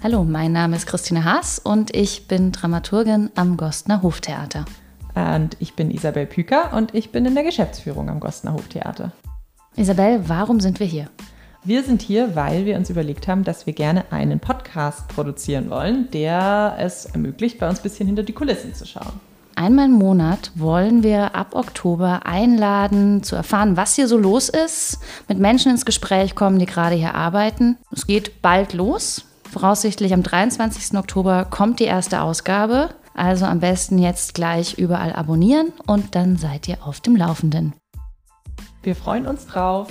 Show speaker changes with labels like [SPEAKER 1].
[SPEAKER 1] Hallo, mein Name ist Christine Haas und ich bin Dramaturgin am Gostner Hoftheater.
[SPEAKER 2] Und ich bin Isabel Püker und ich bin in der Geschäftsführung am Gostner Hoftheater.
[SPEAKER 1] Isabel, warum sind wir hier?
[SPEAKER 2] Wir sind hier, weil wir uns überlegt haben, dass wir gerne einen Podcast produzieren wollen, der es ermöglicht, bei uns ein bisschen hinter die Kulissen zu schauen.
[SPEAKER 1] Einmal im Monat wollen wir ab Oktober einladen, zu erfahren, was hier so los ist, mit Menschen ins Gespräch kommen, die gerade hier arbeiten. Es geht bald los. Voraussichtlich am 23. Oktober kommt die erste Ausgabe. Also am besten jetzt gleich überall abonnieren und dann seid ihr auf dem Laufenden.
[SPEAKER 2] Wir freuen uns drauf.